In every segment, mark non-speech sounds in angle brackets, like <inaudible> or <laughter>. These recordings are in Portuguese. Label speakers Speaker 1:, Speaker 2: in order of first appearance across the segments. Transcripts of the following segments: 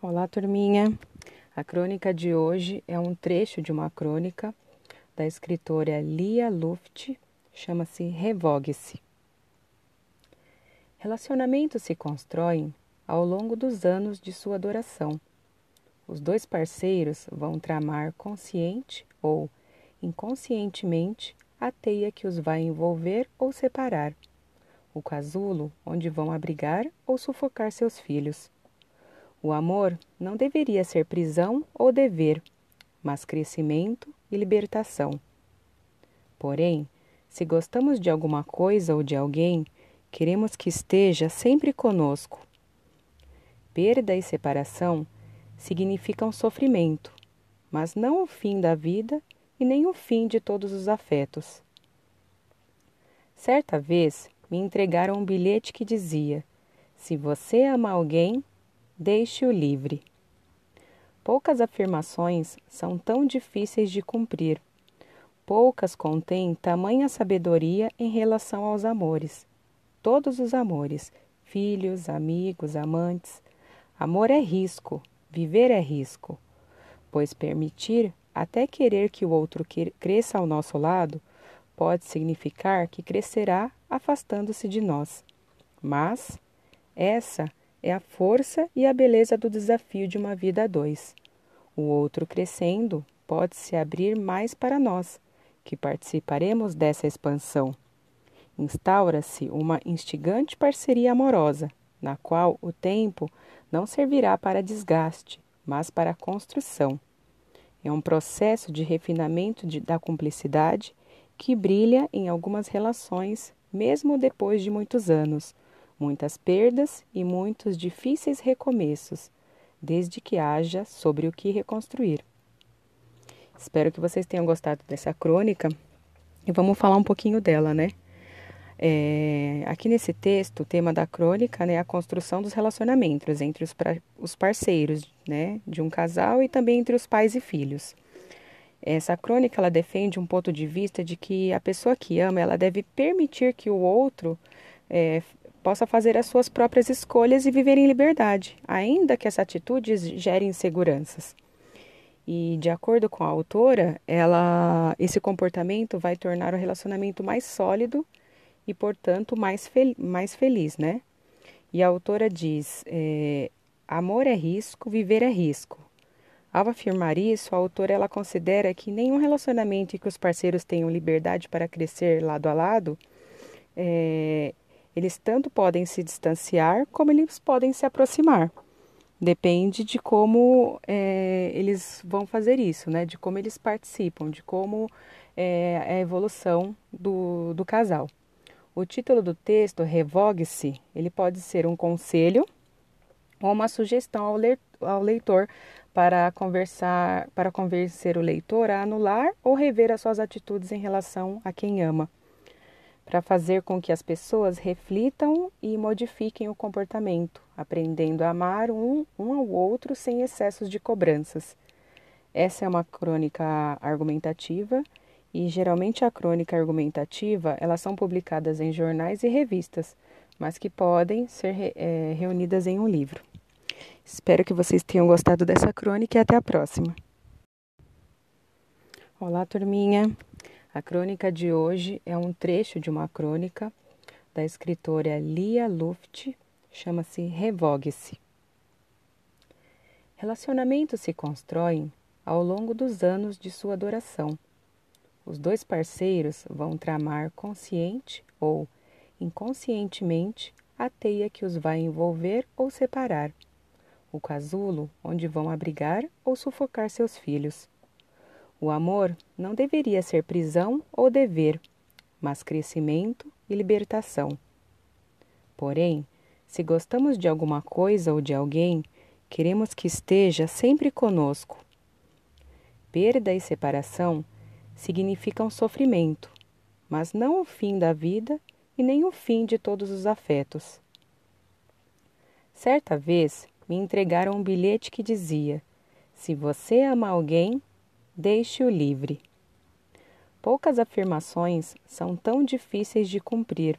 Speaker 1: Olá, turminha. A crônica de hoje é um trecho de uma crônica da escritora Lia Luft, chama-se Revogue-se. Relacionamentos se constroem ao longo dos anos de sua adoração. Os dois parceiros vão tramar consciente ou inconscientemente a teia que os vai envolver ou separar, o casulo onde vão abrigar ou sufocar seus filhos o amor não deveria ser prisão ou dever, mas crescimento e libertação. Porém, se gostamos de alguma coisa ou de alguém, queremos que esteja sempre conosco. Perda e separação significam sofrimento, mas não o fim da vida e nem o fim de todos os afetos. Certa vez me entregaram um bilhete que dizia: Se você ama alguém, Deixe-o livre. Poucas afirmações são tão difíceis de cumprir. Poucas contêm tamanha sabedoria em relação aos amores. Todos os amores, filhos, amigos, amantes. Amor é risco, viver é risco. Pois permitir, até querer que o outro cresça ao nosso lado, pode significar que crescerá afastando-se de nós. Mas essa é a força e a beleza do desafio de uma vida a dois. O outro crescendo pode se abrir mais para nós, que participaremos dessa expansão. Instaura-se uma instigante parceria amorosa, na qual o tempo não servirá para desgaste, mas para construção. É um processo de refinamento de, da cumplicidade que brilha em algumas relações, mesmo depois de muitos anos muitas perdas e muitos difíceis recomeços, desde que haja sobre o que reconstruir. Espero que vocês tenham gostado dessa crônica e vamos falar um pouquinho dela, né? É, aqui nesse texto, o tema da crônica né, é a construção dos relacionamentos entre os, pra, os parceiros né, de um casal e também entre os pais e filhos. Essa crônica ela defende um ponto de vista de que a pessoa que ama ela deve permitir que o outro é, possa fazer as suas próprias escolhas e viver em liberdade, ainda que essa atitude gere inseguranças. E de acordo com a autora, ela, esse comportamento vai tornar o relacionamento mais sólido e, portanto, mais, fel mais feliz, né? E a autora diz: é, amor é risco, viver é risco. Ao afirmar isso, a autora ela considera que nenhum relacionamento em que os parceiros tenham liberdade para crescer lado a lado é, eles tanto podem se distanciar como eles podem se aproximar. Depende de como é, eles vão fazer isso, né? De como eles participam, de como é, é a evolução do, do casal. O título do texto, Revogue-se, ele pode ser um conselho ou uma sugestão ao, le ao leitor para conversar, para convencer o leitor a anular ou rever as suas atitudes em relação a quem ama para fazer com que as pessoas reflitam e modifiquem o comportamento, aprendendo a amar um, um ao outro sem excessos de cobranças. Essa é uma crônica argumentativa e geralmente a crônica argumentativa elas são publicadas em jornais e revistas, mas que podem ser é, reunidas em um livro. Espero que vocês tenham gostado dessa crônica e até a próxima. Olá, turminha. A crônica de hoje é um trecho de uma crônica da escritora Lia Luft, chama-se Revogue-se. Relacionamentos se constroem ao longo dos anos de sua adoração. Os dois parceiros vão tramar consciente ou inconscientemente a teia que os vai envolver ou separar, o casulo onde vão abrigar ou sufocar seus filhos. O amor não deveria ser prisão ou dever, mas crescimento e libertação. Porém, se gostamos de alguma coisa ou de alguém, queremos que esteja sempre conosco. Perda e separação significam sofrimento, mas não o fim da vida e nem o fim de todos os afetos. Certa vez me entregaram um bilhete que dizia: Se você ama alguém, Deixe-o livre. Poucas afirmações são tão difíceis de cumprir.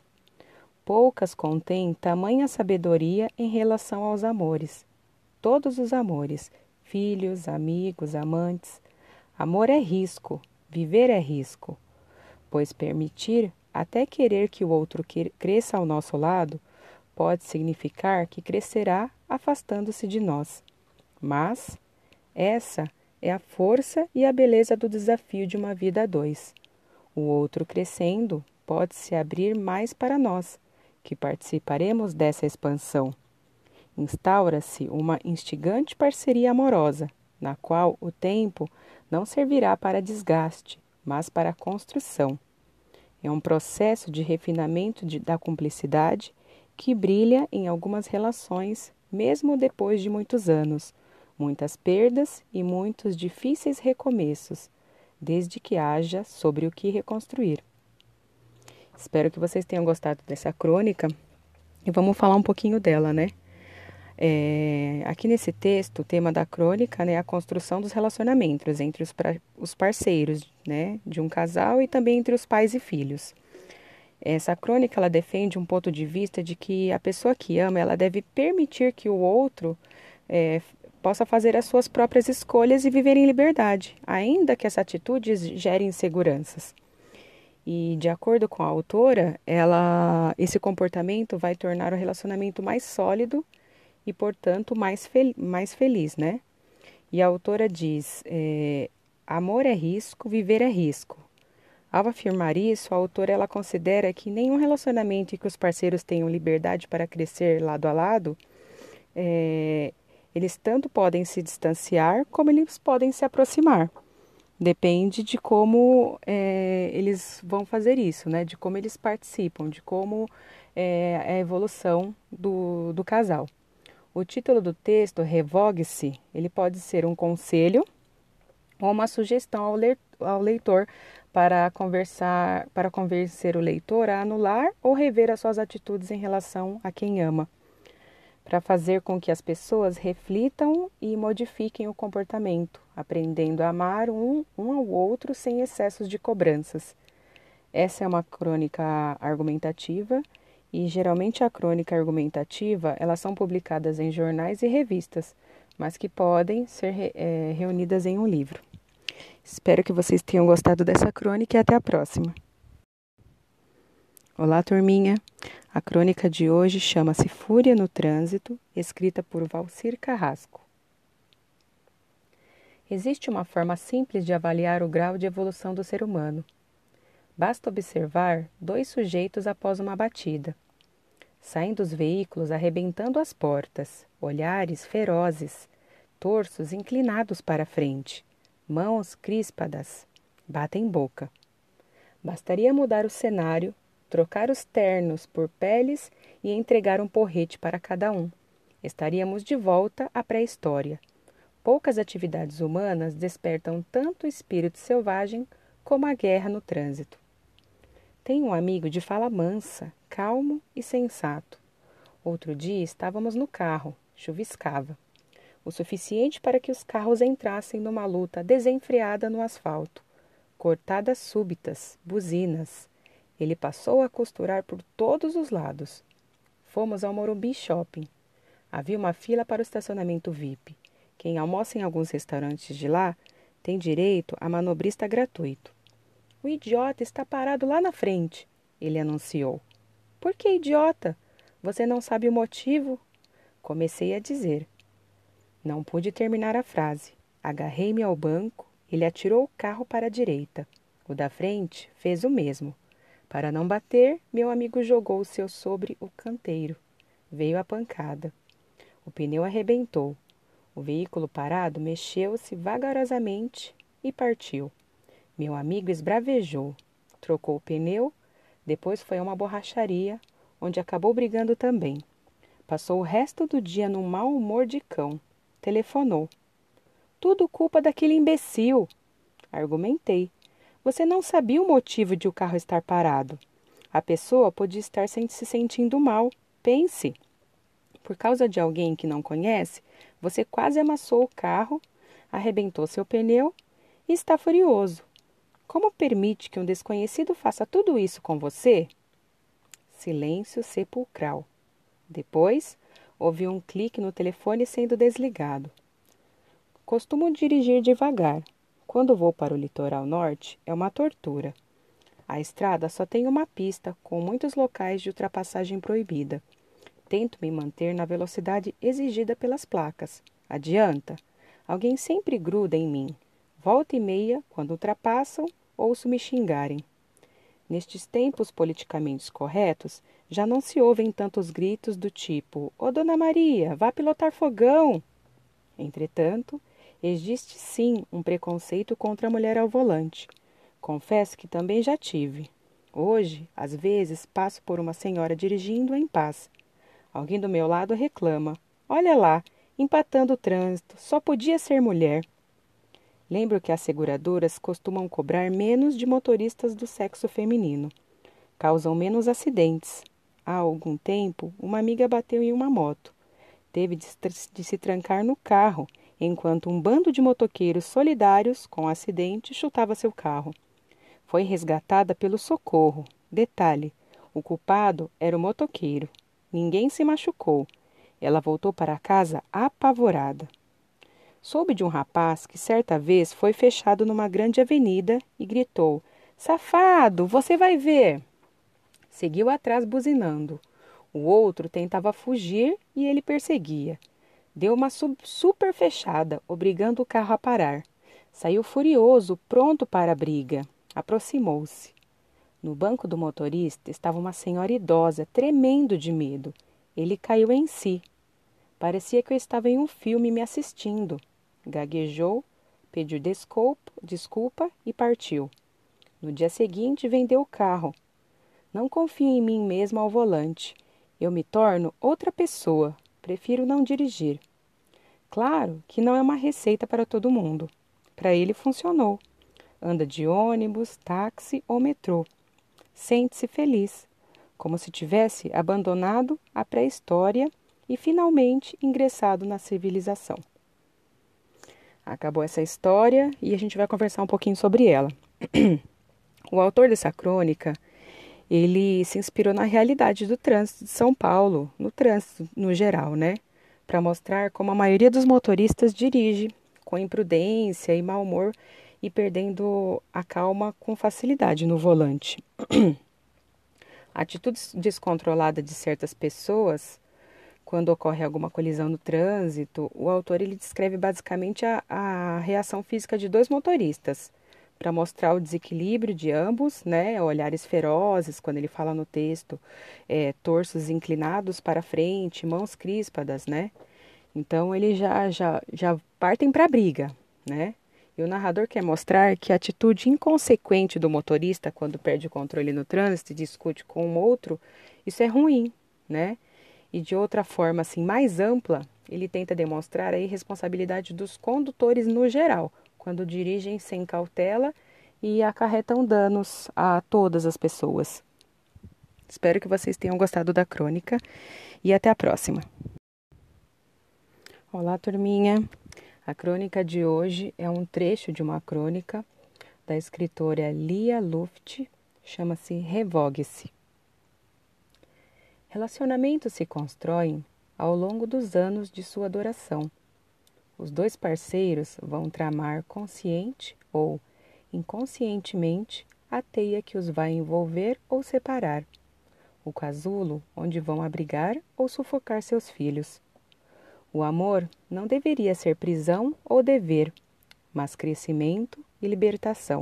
Speaker 1: Poucas contêm tamanha sabedoria em relação aos amores. todos os amores, filhos, amigos, amantes. Amor é risco, viver é risco, pois permitir até querer que o outro cresça ao nosso lado pode significar que crescerá afastando-se de nós. Mas essa é a força e a beleza do desafio de uma vida a dois. O outro crescendo pode se abrir mais para nós, que participaremos dessa expansão. Instaura-se uma instigante parceria amorosa, na qual o tempo não servirá para desgaste, mas para construção. É um processo de refinamento de, da cumplicidade que brilha em algumas relações, mesmo depois de muitos anos, muitas perdas e muitos difíceis recomeços, desde que haja sobre o que reconstruir. Espero que vocês tenham gostado dessa crônica e vamos falar um pouquinho dela, né? É, aqui nesse texto, o tema da crônica né, é a construção dos relacionamentos entre os, pra, os parceiros né, de um casal e também entre os pais e filhos. Essa crônica ela defende um ponto de vista de que a pessoa que ama ela deve permitir que o outro é, possa fazer as suas próprias escolhas e viver em liberdade, ainda que essa atitude gere inseguranças. E de acordo com a autora, ela, esse comportamento vai tornar o relacionamento mais sólido e, portanto, mais, fel mais feliz, né? E a autora diz: é, amor é risco, viver é risco. Ao afirmar isso, a autora ela considera que nenhum relacionamento em que os parceiros tenham liberdade para crescer lado a lado, é, eles tanto podem se distanciar como eles podem se aproximar. Depende de como é, eles vão fazer isso, né? De como eles participam, de como é, é a evolução do, do casal. O título do texto, Revogue-se, ele pode ser um conselho ou uma sugestão ao leitor para conversar, para convencer o leitor a anular ou rever as suas atitudes em relação a quem ama, para fazer com que as pessoas reflitam e modifiquem o comportamento, aprendendo a amar um, um ao outro sem excessos de cobranças. Essa é uma crônica argumentativa e geralmente a crônica argumentativa elas são publicadas em jornais e revistas, mas que podem ser é, reunidas em um livro. Espero que vocês tenham gostado dessa crônica e até a próxima. Olá, turminha! A crônica de hoje chama-se Fúria no Trânsito, escrita por Valcir Carrasco. Existe uma forma simples de avaliar o grau de evolução do ser humano. Basta observar dois sujeitos após uma batida. Saem dos veículos arrebentando as portas, olhares ferozes, torsos inclinados para a frente mãos crispadas, batem boca. Bastaria mudar o cenário, trocar os ternos por peles e entregar um porrete para cada um. Estaríamos de volta à pré-história. Poucas atividades humanas despertam tanto o espírito selvagem como a guerra no trânsito. Tenho um amigo de fala mansa, calmo e sensato. Outro dia estávamos no carro, chuviscava o suficiente para que os carros entrassem numa luta desenfreada no asfalto. Cortadas súbitas, buzinas. Ele passou a costurar por todos os lados. Fomos ao Morumbi Shopping. Havia uma fila para o estacionamento VIP. Quem almoça em alguns restaurantes de lá tem direito a manobrista gratuito. O idiota está parado lá na frente, ele anunciou. Por que idiota? Você não sabe o motivo? Comecei a dizer. Não pude terminar a frase. Agarrei-me ao banco, ele atirou o carro para a direita. O da frente fez o mesmo. Para não bater, meu amigo jogou o seu sobre o canteiro. Veio a pancada. O pneu arrebentou. O veículo parado mexeu-se vagarosamente e partiu. Meu amigo esbravejou, trocou o pneu, depois foi a uma borracharia, onde acabou brigando também. Passou o resto do dia num mau humor de cão. Telefonou. Tudo culpa daquele imbecil. Argumentei. Você não sabia o motivo de o carro estar parado. A pessoa podia estar se sentindo mal. Pense. Por causa de alguém que não conhece, você quase amassou o carro, arrebentou seu pneu e está furioso. Como permite que um desconhecido faça tudo isso com você? Silêncio sepulcral. Depois, ouvi um clique no telefone sendo desligado. Costumo dirigir devagar. Quando vou para o litoral norte, é uma tortura. A estrada só tem uma pista, com muitos locais de ultrapassagem proibida. Tento me manter na velocidade exigida pelas placas. Adianta? Alguém sempre gruda em mim. Volta e meia, quando ultrapassam, ouço me xingarem. Nestes tempos politicamente corretos, já não se ouvem tantos gritos do tipo: Ô Dona Maria, vá pilotar fogão! Entretanto, existe sim um preconceito contra a mulher ao volante. Confesso que também já tive. Hoje, às vezes, passo por uma senhora dirigindo em paz. Alguém do meu lado reclama: Olha lá, empatando o trânsito, só podia ser mulher. Lembro que as seguradoras costumam cobrar menos de motoristas do sexo feminino. Causam menos acidentes. Há algum tempo, uma amiga bateu em uma moto. Teve de, de se trancar no carro, enquanto um bando de motoqueiros solidários com acidente chutava seu carro. Foi resgatada pelo socorro. Detalhe: o culpado era o motoqueiro. Ninguém se machucou. Ela voltou para casa apavorada. Soube de um rapaz que certa vez foi fechado numa grande avenida e gritou: Safado, você vai ver! Seguiu atrás buzinando. O outro tentava fugir e ele perseguia. Deu uma super fechada, obrigando o carro a parar. Saiu furioso, pronto para a briga. Aproximou-se. No banco do motorista estava uma senhora idosa, tremendo de medo. Ele caiu em si. Parecia que eu estava em um filme me assistindo gaguejou, pediu desculpa, desculpa e partiu. No dia seguinte, vendeu o carro. Não confio em mim mesmo ao volante. Eu me torno outra pessoa. Prefiro não dirigir. Claro que não é uma receita para todo mundo. Para ele funcionou. Anda de ônibus, táxi ou metrô. Sente-se feliz, como se tivesse abandonado a pré-história e finalmente ingressado na civilização. Acabou essa história e a gente vai conversar um pouquinho sobre ela. <clears throat> o autor dessa crônica, ele se inspirou na realidade do trânsito de São Paulo, no trânsito no geral, né? Para mostrar como a maioria dos motoristas dirige com imprudência e mau humor e perdendo a calma com facilidade no volante. <clears throat> atitude descontrolada de certas pessoas quando ocorre alguma colisão no trânsito, o autor ele descreve basicamente a, a reação física de dois motoristas, para mostrar o desequilíbrio de ambos, né? Olhares ferozes, quando ele fala no texto, é, torsos inclinados para frente, mãos crispadas, né? Então ele já já já partem para a briga, né? E o narrador quer mostrar que a atitude inconsequente do motorista quando perde o controle no trânsito e discute com um outro, isso é ruim, né? E de outra forma, assim, mais ampla, ele tenta demonstrar a irresponsabilidade dos condutores no geral, quando dirigem sem cautela e acarretam danos a todas as pessoas. Espero que vocês tenham gostado da crônica e até a próxima. Olá, turminha. A crônica de hoje é um trecho de uma crônica da escritora Lia Luft, chama-se Revogue-se. Relacionamentos se constroem ao longo dos anos de sua adoração. Os dois parceiros vão tramar consciente ou inconscientemente a teia que os vai envolver ou separar, o casulo onde vão abrigar ou sufocar seus filhos. O amor não deveria ser prisão ou dever, mas crescimento e libertação.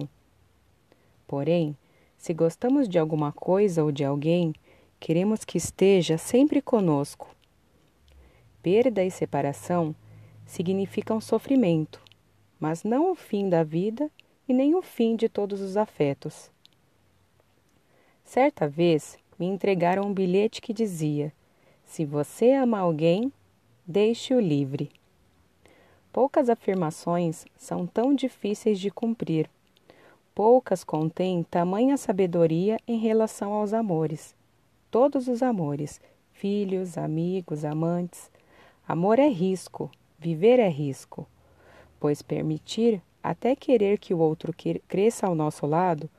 Speaker 1: Porém, se gostamos de alguma coisa ou de alguém, Queremos que esteja sempre conosco. Perda e separação significam sofrimento, mas não o fim da vida e nem o fim de todos os afetos. Certa vez me entregaram um bilhete que dizia: Se você ama alguém, deixe-o livre. Poucas afirmações são tão difíceis de cumprir. Poucas contêm tamanha sabedoria em relação aos amores todos os amores, filhos, amigos, amantes. Amor é risco, viver é risco, pois permitir até querer que o outro cresça ao nosso lado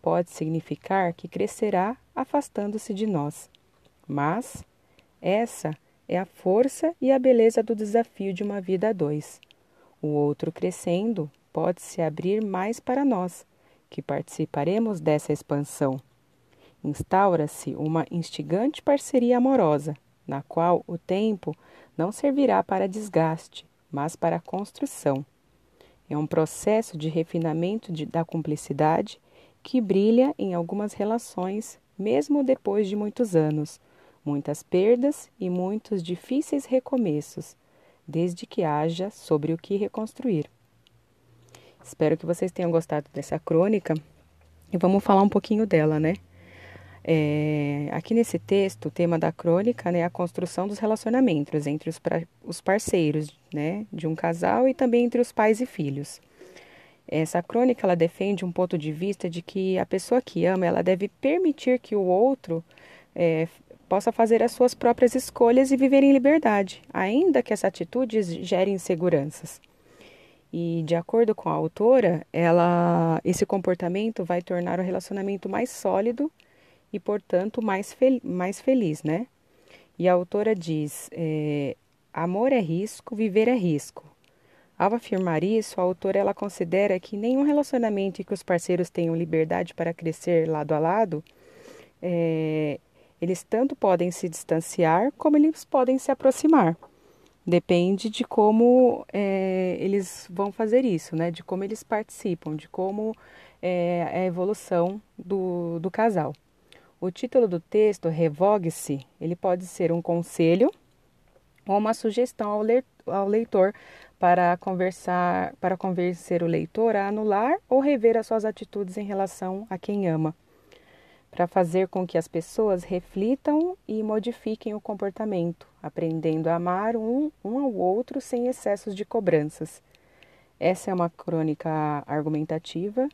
Speaker 1: pode significar que crescerá afastando-se de nós. Mas essa é a força e a beleza do desafio de uma vida a dois. O outro crescendo pode se abrir mais para nós, que participaremos dessa expansão. Instaura-se uma instigante parceria amorosa, na qual o tempo não servirá para desgaste, mas para construção. É um processo de refinamento de, da cumplicidade que brilha em algumas relações, mesmo depois de muitos anos, muitas perdas e muitos difíceis recomeços, desde que haja sobre o que reconstruir. Espero que vocês tenham gostado dessa crônica e vamos falar um pouquinho dela, né? É, aqui nesse texto, o tema da crônica né, é a construção dos relacionamentos entre os, pra, os parceiros né, de um casal e também entre os pais e filhos. Essa crônica ela defende um ponto de vista de que a pessoa que ama ela deve permitir que o outro é, possa fazer as suas próprias escolhas e viver em liberdade, ainda que essa atitude gere inseguranças. E de acordo com a autora, ela, esse comportamento vai tornar o relacionamento mais sólido e, portanto, mais, fel mais feliz, né? E a autora diz: é, amor é risco, viver é risco. Ao afirmar isso, a autora ela considera que nenhum relacionamento em que os parceiros tenham liberdade para crescer lado a lado, é, eles tanto podem se distanciar como eles podem se aproximar. Depende de como é, eles vão fazer isso, né? De como eles participam, de como é, é a evolução do, do casal. O título do texto, Revogue-se, ele pode ser um conselho ou uma sugestão ao leitor para conversar, para convencer o leitor a anular ou rever as suas atitudes em relação a quem ama, para fazer com que as pessoas reflitam e modifiquem o comportamento, aprendendo a amar um, um ao outro sem excessos de cobranças. Essa é uma crônica argumentativa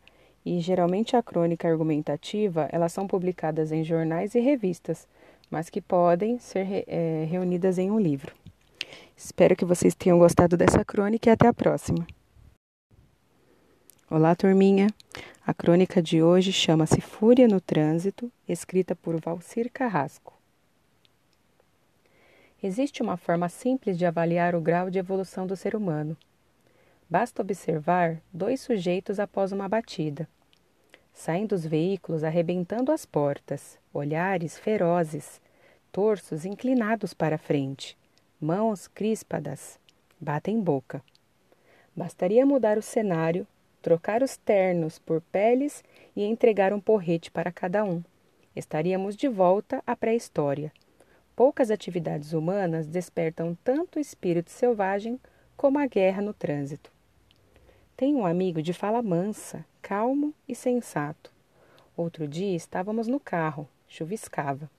Speaker 1: e geralmente a crônica argumentativa elas são publicadas em jornais e revistas, mas que podem ser é, reunidas em um livro. Espero que vocês tenham gostado dessa crônica e até a próxima. Olá, turminha! A crônica de hoje chama-se Fúria no Trânsito, escrita por Valcir Carrasco. Existe uma forma simples de avaliar o grau de evolução do ser humano. Basta observar dois sujeitos após uma batida. Saem dos veículos arrebentando as portas, olhares ferozes, torsos inclinados para frente, mãos crispadas, batem boca. Bastaria mudar o cenário, trocar os ternos por peles e entregar um porrete para cada um. Estaríamos de volta à pré-história. Poucas atividades humanas despertam tanto o espírito selvagem como a guerra no trânsito. Tenho um amigo de fala mansa, calmo e sensato. Outro dia estávamos no carro, chuviscava.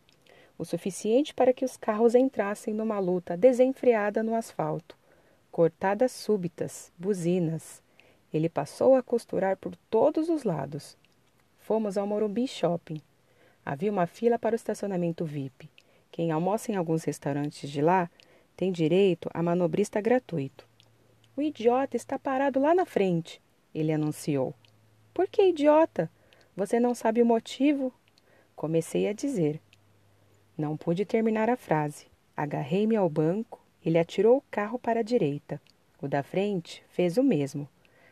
Speaker 1: O suficiente para que os carros entrassem numa luta desenfreada no asfalto. Cortadas súbitas, buzinas. Ele passou a costurar por todos os lados. Fomos ao Morumbi Shopping. Havia uma fila para o estacionamento VIP. Quem almoça em alguns restaurantes de lá tem direito a manobrista gratuito. O idiota está parado lá na frente, ele anunciou. Por que idiota? Você não sabe o motivo? Comecei a dizer. Não pude terminar a frase. Agarrei-me ao banco, ele atirou o carro para a direita. O da frente fez o mesmo.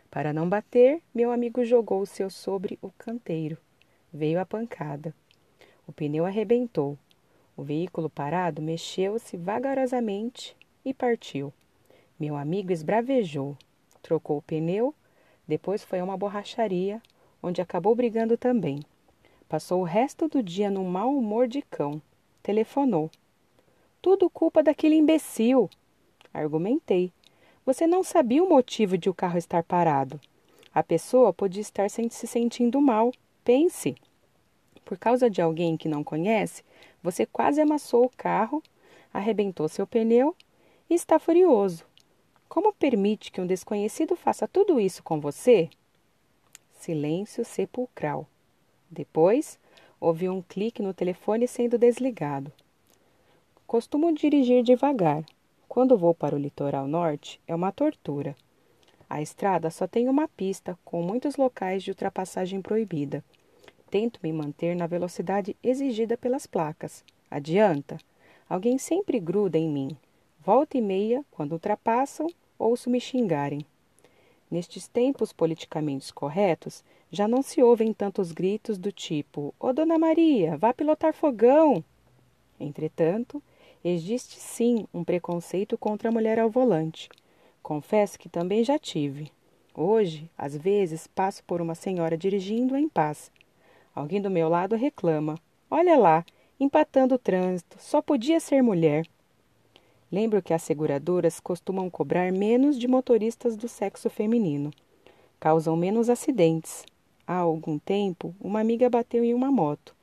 Speaker 1: Para não bater, meu amigo jogou o seu sobre o canteiro. Veio a pancada. O pneu arrebentou. O veículo parado mexeu-se vagarosamente e partiu. Meu amigo esbravejou, trocou o pneu, depois foi a uma borracharia, onde acabou brigando também. Passou o resto do dia num mau humor de cão. Telefonou. Tudo culpa daquele imbecil. Argumentei. Você não sabia o motivo de o carro estar parado. A pessoa podia estar se sentindo mal. Pense. Por causa de alguém que não conhece, você quase amassou o carro, arrebentou seu pneu e está furioso. Como permite que um desconhecido faça tudo isso com você? Silêncio sepulcral. Depois, ouvi um clique no telefone sendo desligado. Costumo dirigir devagar. Quando vou para o litoral norte, é uma tortura. A estrada só tem uma pista, com muitos locais de ultrapassagem proibida. Tento me manter na velocidade exigida pelas placas. Adianta. Alguém sempre gruda em mim. Volta e meia, quando ultrapassam, ouço me xingarem. Nestes tempos politicamente corretos, já não se ouvem tantos gritos do tipo: Ô Dona Maria, vá pilotar fogão! Entretanto, existe sim um preconceito contra a mulher ao volante. Confesso que também já tive. Hoje, às vezes, passo por uma senhora dirigindo em paz. Alguém do meu lado reclama: Olha lá, empatando o trânsito, só podia ser mulher. Lembro que as seguradoras costumam cobrar menos de motoristas do sexo feminino. Causam menos acidentes, Há algum tempo, uma amiga bateu em uma moto.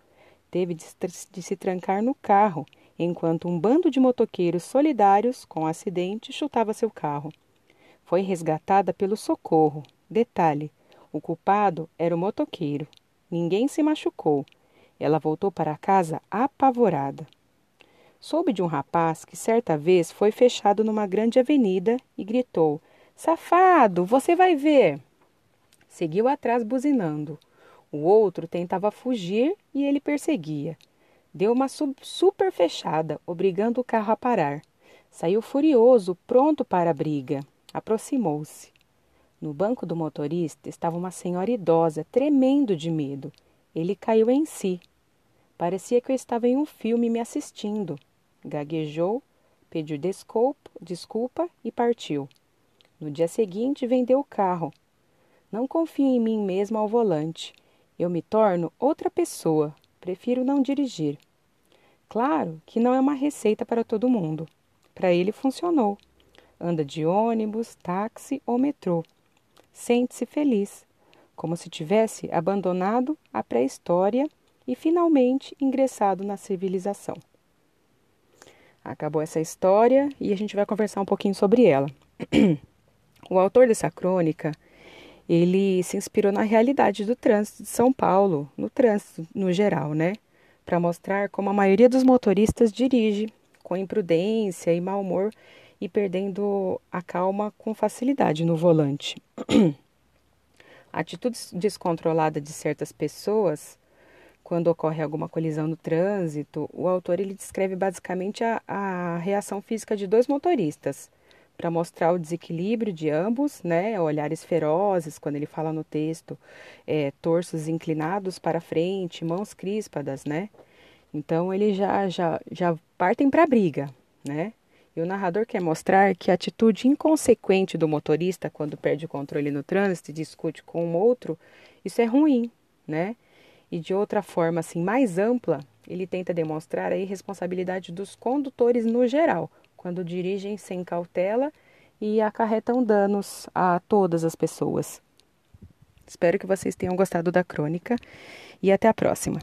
Speaker 1: Teve de, se trancar no carro, enquanto um bando de motoqueiros solidários com o acidente chutava seu carro. Foi resgatada pelo socorro. Detalhe: o culpado era o motoqueiro. Ninguém se machucou. Ela voltou para casa apavorada. Soube de um rapaz que certa vez foi fechado numa grande avenida e gritou: Safado, você vai ver! Seguiu atrás buzinando. O outro tentava fugir e ele perseguia. Deu uma super fechada, obrigando o carro a parar. Saiu furioso, pronto para a briga. Aproximou-se. No banco do motorista estava uma senhora idosa, tremendo de medo. Ele caiu em si. Parecia que eu estava em um filme me assistindo. Gaguejou, pediu desculpa, desculpa e partiu. No dia seguinte, vendeu o carro não confio em mim mesmo ao volante. Eu me torno outra pessoa. Prefiro não dirigir. Claro que não é uma receita para todo mundo. Para ele funcionou. Anda de ônibus, táxi ou metrô. Sente-se feliz, como se tivesse abandonado a pré-história e finalmente ingressado na civilização. Acabou essa história e a gente vai conversar um pouquinho sobre ela. <clears throat> o autor dessa crônica ele se inspirou na realidade do trânsito de São Paulo, no trânsito no geral, né? Para mostrar como a maioria dos motoristas dirige com imprudência e mau humor e perdendo a calma com facilidade no volante. <clears throat> a atitude descontrolada de certas pessoas quando ocorre alguma colisão no trânsito, o autor ele descreve basicamente a, a reação física de dois motoristas para mostrar o desequilíbrio de ambos, né? Olhares ferozes, quando ele fala no texto, é, torsos inclinados para frente, mãos crispadas, né? Então eles já, já, já partem para a briga, né? E o narrador quer mostrar que a atitude inconsequente do motorista quando perde o controle no trânsito e discute com um outro, isso é ruim, né? E de outra forma, assim, mais ampla, ele tenta demonstrar a irresponsabilidade dos condutores no geral, quando dirigem sem cautela e acarretam danos a todas as pessoas. Espero que vocês tenham gostado da crônica e até a próxima.